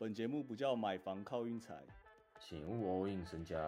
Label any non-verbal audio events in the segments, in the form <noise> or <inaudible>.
本节目不叫买房靠运财，请勿 all in 身家。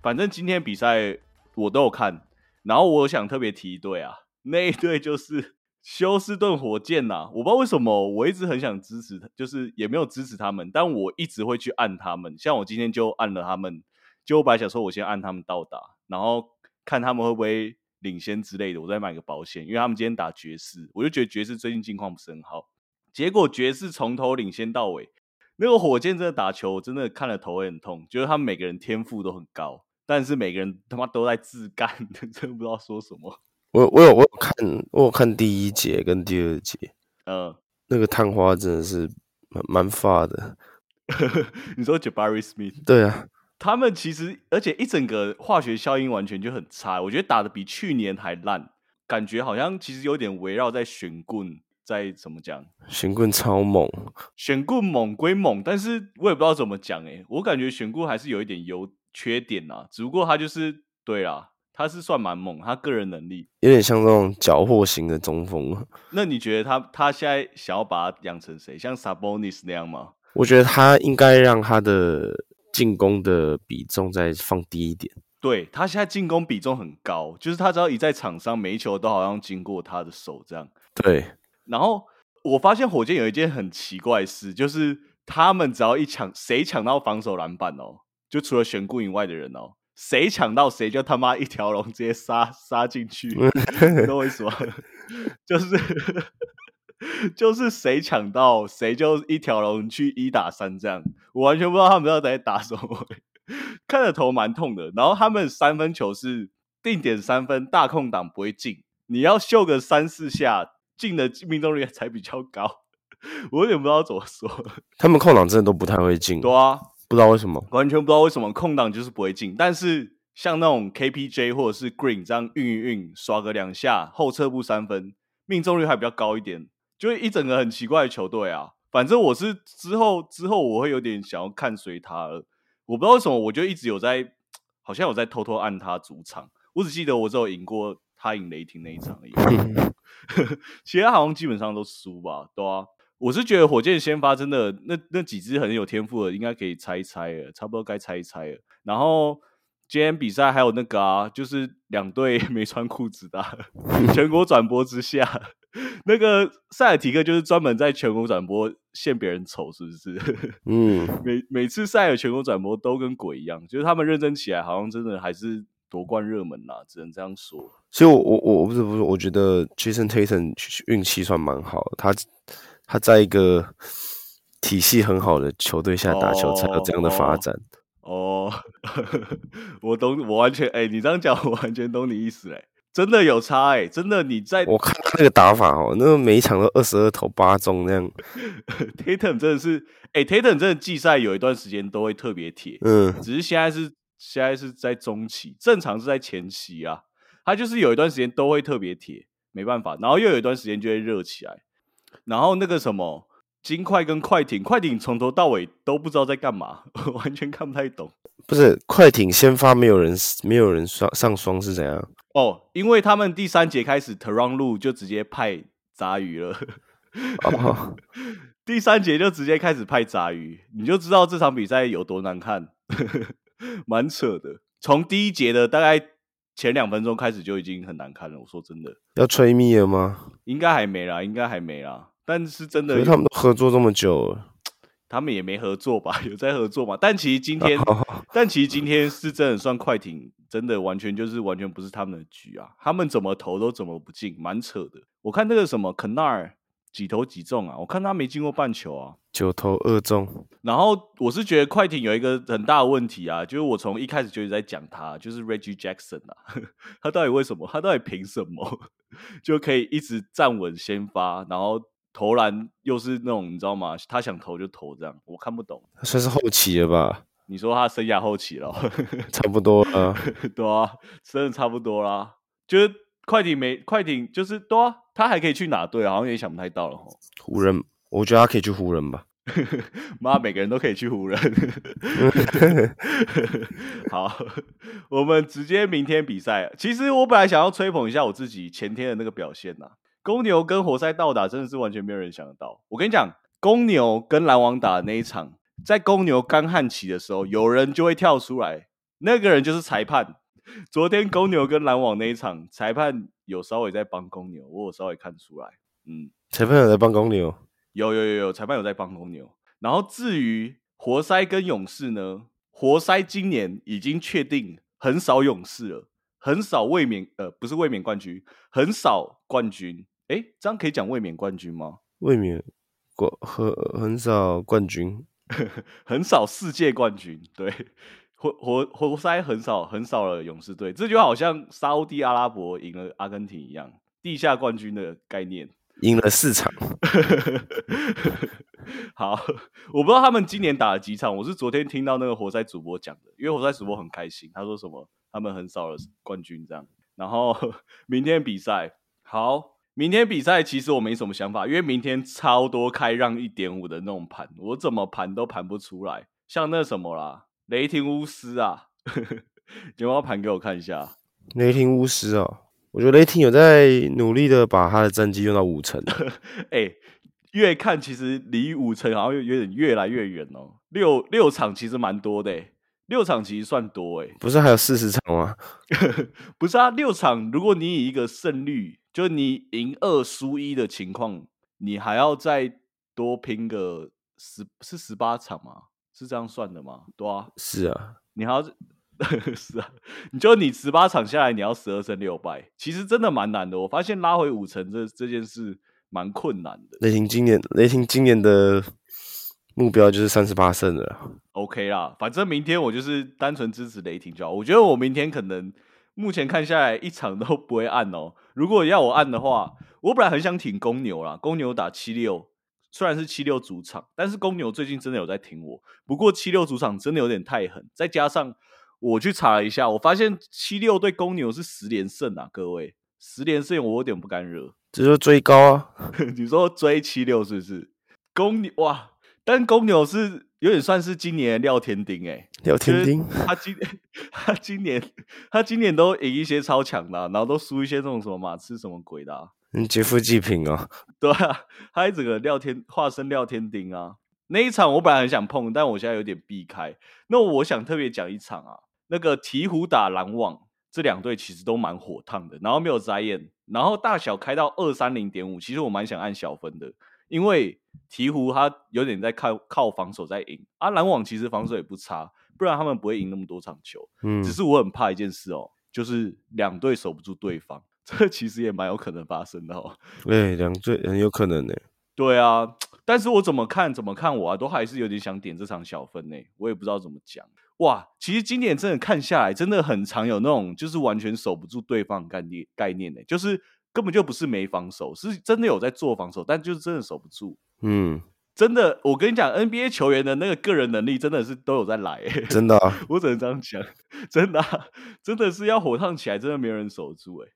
反正今天比赛我都有看，然后我想特别提一队啊，那一队就是休斯顿火箭呐、我不知道为什么，我一直很想支持，就是也没有支持他们，但我一直会去按他们。像我今天就按了他们，就我本来想说我先按他们到达，然后看他们会不会领先之类的，我再买个保险，因为他们今天打爵士，我就觉得爵士最近近况不是很好，结果爵士从头领先到尾。那个火箭真的打球，我真的看了头会很痛。觉得他们每个人天赋都很高，但是每个人他妈都在自干，<laughs> 真的不知道说什么。我我有我有看我有看第一节跟第二节，嗯，那个探花真的是蛮蛮发的。<laughs> 你说 Jabari Smith，对啊，他们其实而且一整个化学效应完全就很差，我觉得打的比去年还烂，感觉好像其实有点围绕在选棍，在怎么讲？玄棍超猛，选棍猛归猛，但是我也不知道怎么讲诶、我感觉选棍还是有一点优缺点啊，只不过他就是对啦，他是算蛮猛，他个人能力。有点像那种缴获型的中锋。那你觉得他他现在想要把他养成谁？像 Sabonis 那样吗？我觉得他应该让他的进攻的比重再放低一点。对他现在进攻比重很高，就是他只要一在场上，每一球都好像经过他的手这样。对，然后我发现火箭有一件很奇怪的事，就是他们只要一抢，谁抢到防守篮板哦，就除了选顾以外的人哦，谁抢到谁就他妈一条龙直接杀杀进去，你懂我意思吗？<laughs> 就是就是谁抢到谁就一条龙去一打三这样，我完全不知道他们到底在打什么，<laughs> 看着头蛮痛的。然后他们三分球是定点三分，大空档不会进，你要秀个三四下，进的命中率才比较高。<laughs> 我有点不知道怎么说，他们空档真的都不太会进，对啊，不知道为什么。完全不知道为什么空档就是不会进，但是像那种 KPJ 或者是 Green 这样运一运，刷个两下后撤步三分，命中率还比较高一点，就是一整个很奇怪的球队啊。反正我是之后之后我会有点想要看随他了，我不知道为什么，我就一直有在，好像有在偷偷按他主场，我只记得我只有赢过他赢雷霆那一场而已，<laughs> 其他好像基本上都输吧，对啊。我是觉得火箭先发真的那那几支很有天赋的，应该可以猜一猜了，差不多该猜一猜了。然后今天比赛还有那个啊，就是两队 <laughs> 没穿裤子的啊、<laughs> 全国转播之下，那个塞尔提克就是专门在全国转播献别人丑，是不是？嗯，<laughs> 每每次赛尔全国转播都跟鬼一样，就是他们认真起来，好像真的还是夺冠热门啦，只能这样说。所以我我我不是不是，我觉得 Jason Tatum 运气算蛮好的，他他在一个体系很好的球队下打球，才有这样的发展。哦，<laughs> 我懂，我完全哎、你这样讲，我完全懂你意思哎、真的有差哎、真的你在我看他那个打法哦，那个每一场都二十二投八中那样，<laughs> Tatum 真的是哎、t a t u m 真的季赛有一段时间都会特别铁，嗯，只是现在是现在是在中期，正常是在前期啊，他就是有一段时间都会特别铁，没办法，然后又有一段时间就会热起来，然后那个什么金块跟快艇，快艇从头到尾都不知道在干嘛，<laughs> 我完全看不太懂。不是快艇先发没有人没有人上上双是怎样？哦，因为他们第三节开始 t e r o n 路就直接派杂鱼了，哦，<laughs> 第三节就直接开始派杂鱼，你就知道这场比赛有多难看，<laughs> 蛮扯的。从第一节的大概前两分钟开始就已经很难看了。我说真的，要吹灭了吗？应该还没啦，应该还没啦。但是真的他们都合作这么久了，<tsk> 他们也没合作吧？有在合作嘛？但其实今天，<laughs> 但其实今天是真的算快艇，真的完全就是完全不是他们的局啊！他们怎么投都怎么不进，蛮扯的。我看那个什么肯纳尔几投几中啊？我看他没进过半球啊。九投二中，然后我是觉得快艇有一个很大的问题啊，就是我从一开始就一直在讲他，就是 Reggie Jackson 啊，<laughs> 他到底为什么？他到底凭什么 <laughs> 就可以一直站稳先发，然后投篮又是那种你知道吗？他想投就投这样，我看不懂。算是后期了吧？你说他生涯后期了，<laughs> 差不多了。对啊，真的差不多啦。就是快艇没快艇，就是对啊，他还可以去哪队啊？好像也想不太到了吼。湖人，我觉得他可以去湖人吧。<laughs> 妈，每个人都可以去湖人。<laughs> 好，我们直接明天比赛。其实我本来想要吹捧一下我自己前天的那个表现呐。公牛跟活塞倒打，真的是完全没有人想得到。我跟你讲，公牛跟篮网打的那一场，在公牛干旱起的时候，有人就会跳出来，那个人就是裁判。昨天公牛跟篮网那一场，裁判有稍微在帮公牛，我有稍微看出来。嗯，裁判有在帮公牛。有有有有，裁判有在帮公牛。然后至于活塞跟勇士呢，活塞今年已经确定很少勇士了，很少卫冕呃不是卫冕冠军，很少冠军。哎，这样可以讲卫冕冠军吗？卫冕冠很很少冠军，很少世界冠军。对，活活活塞很少很少了勇士队，这就好像沙地阿拉伯赢了阿根廷一样，地下冠军的概念。赢了四场，<laughs> 好，我不知道他们今年打了几场。我是昨天听到那个活塞主播讲的，因为活塞主播很开心，他说什么他们很少了冠军这样。然后 <laughs> 明天比赛，好，明天比赛其实我没什么想法，因为明天超多开让一点五的那种盘，我怎么盘都盘不出来。像那什么啦，雷霆巫师啊，<laughs> 你要盘给我看一下，雷霆巫师啊。我觉得雷霆有在努力的把他的战绩用到五成，<laughs> 哎，越看其实离五成好像有有点越来越远哦。六六场其实蛮多的，六场其实算多哎。不是还有四十场吗？<laughs> 不是啊，六场如果你以一个胜率，就你赢二输一的情况，你还要再多拼个十是十八场吗？是这样算的吗？对啊，是啊，你还要。<laughs> 是啊，你就你十八场下来，你要十二胜六败，其实真的蛮难的。我发现拉回五成这这件事蛮困难的。雷霆今年，雷霆今年的目标就是三十八胜了。OK 啦，反正明天我就是单纯支持雷霆就好。我觉得我明天可能目前看下来一场都不会按哦。如果要我按的话，我本来很想挺公牛啦，公牛打七六，虽然是七六主场，但是公牛最近真的有在挺我。不过七六主场真的有点太狠，再加上。我去查了一下，我发现七六对公牛是十连胜啊！各位，十连胜我有点不敢惹。这就追高啊！<laughs> 你说追七六是不是？公牛哇，但公牛是有点算是今年的廖天丁哎，廖天丁，他今 <laughs> 他今年他今年都赢一些超强的，然后都输一些这种什么马刺什么鬼的。嗯，劫富济贫哦！对啊，他一整个廖天化身廖天丁啊！那一场我本来很想碰，但我现在有点避开。那我想特别讲一场啊。那个鹈鹕打篮网，这两队其实都蛮火烫的。然后没有摘眼，然后大小开到二三零点五，其实我蛮想按小分的，因为鹈鹕他有点在靠靠防守在赢，啊篮网其实防守也不差，不然他们不会赢那么多场球。嗯，只是我很怕一件事哦，就是两队守不住对方，<laughs> 这其实也蛮有可能发生的哦。对，两队很有可能呢。对啊，但是我怎么看怎么看我啊，都还是有点想点这场小分呢，我也不知道怎么讲。哇，其实今年真的看下来，真的很常有那种就是完全守不住对方概念概念呢，就是根本就不是没防守，是真的有在做防守，但就是真的守不住。嗯，真的，我跟你讲，NBA 球员的那个个人能力真的是都有在来，真的，<laughs> 我只能这样讲，真的，真的是要火烫起来，真的没有人守住哎。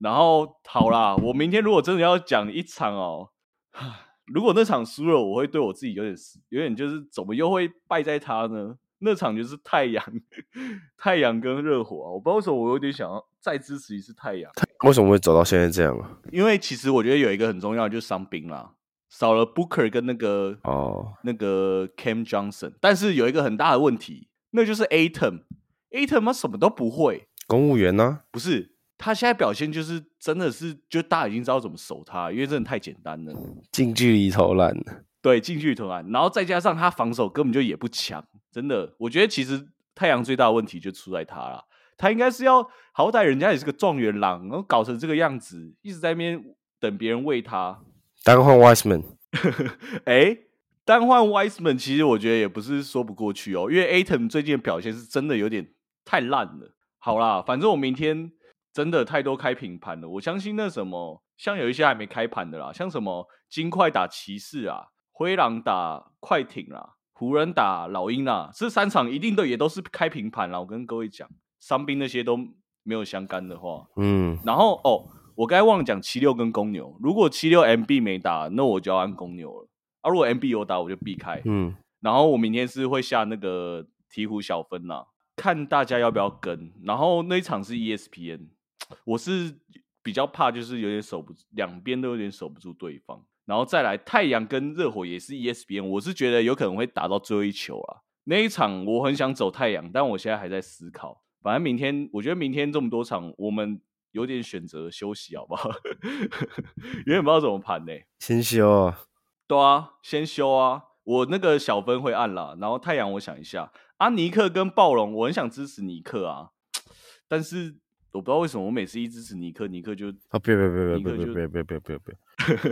然后好啦，我明天如果真的要讲一场哦，<sighs> 如果那场输了，我会对我自己有点有点就是怎么又会败在他呢？那场就是太阳，<laughs> 太阳跟热火啊，我不知道为什么我有点想要再支持一次太阳。为什么会走到现在这样啊？因为其实我觉得有一个很重要，就是伤兵啦，少了 Booker 跟那个哦那个 Cam Johnson，但是有一个很大的问题，那就是 Atom，Atom 他什么都不会，公务员呢？不是，他现在表现就是真的是，就大家已经知道怎么守他，因为真的太简单了，近距离投篮。对，近距离投篮，然后再加上他防守根本就也不强，真的，我觉得其实太阳最大的问题就出在他了。他应该是要好歹人家也是个状元郎，然后搞成这个样子，一直在那边等别人喂他。单换 Wiseman，哎，<laughs> 单换 Wiseman，其实我觉得也不是说不过去哦，因为 Atom 最近的表现是真的有点太烂了。好啦，反正我明天真的太多开平盘了，我相信那什么，像有一些还没开盘的啦，像什么金块打骑士啊。灰狼打快艇啦，湖人打老鹰啊，这三场一定都也都是开平盘啦。我跟各位讲，伤兵那些都没有相干的话，嗯，然后哦，我刚才忘了讲七六跟公牛，如果七六 MB 没打，那我就要按公牛了啊，如果 MB 有打我就避开。嗯，然后我明天是会下那个鹈鹕小分啦，看大家要不要跟。然后那一场是 ESPN，我是比较怕就是有点守不住，两边都有点守不住对方。然后再来太阳跟热火也是 ESPN，我是觉得有可能会打到最后一球啊。那一场我很想走太阳，但我现在还在思考。反正明天，我觉得明天这么多场，我们有点选择休息，好不好？<laughs> 有点不知道怎么盘呢、先休啊，对啊，先休啊。我那个小分会按啦，然后太阳我想一下，啊尼克跟暴龙，我很想支持尼克啊，<tsk> 但是我不知道为什么我每次一支持尼克，尼克就，啊，别别别别尼克就别别别别别别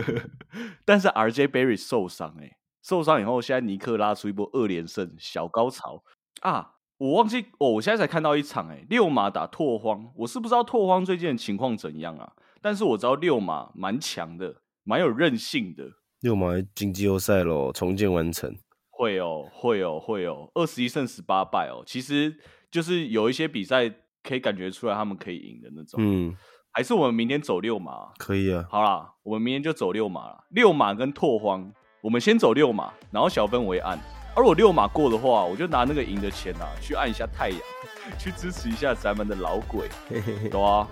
别，<laughs> 但是 RJ Berry 受伤哎、受伤以后，现在尼克拉出一波二连胜，小高潮啊！我忘记哦，我现在才看到一场哎、六马打拓荒，我是不知道拓荒最近的情况怎样啊，但是我知道六马蛮强的，蛮有韧性的。六马进季后赛喽，重建完成。会哦，会哦，会哦，二十一胜十八败哦，其实就是有一些比赛可以感觉出来他们可以赢的那种。嗯，还是我们明天走六马？可以啊。好啦，我们明天就走六马啦。六马跟拓荒，我们先走六马，然后小分为按。而我六马过的话，我就拿那个赢的钱啊，去按一下太阳，<laughs> 去支持一下咱们的老鬼，嘿嘿嘿，懂啊？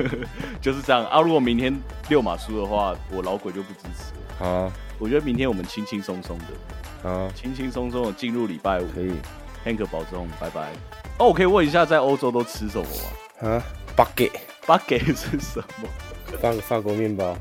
<laughs> 就是这样啊。如果明天六马输的话，我老鬼就不支持了。好啊我觉得明天我们轻轻松松的，好啊，轻轻松松的进入礼拜五。可以 Hank 保重，拜拜。哦，我可以问一下，在欧洲都吃什么吗啊。巴给？Baguette 是什么？法法国面包，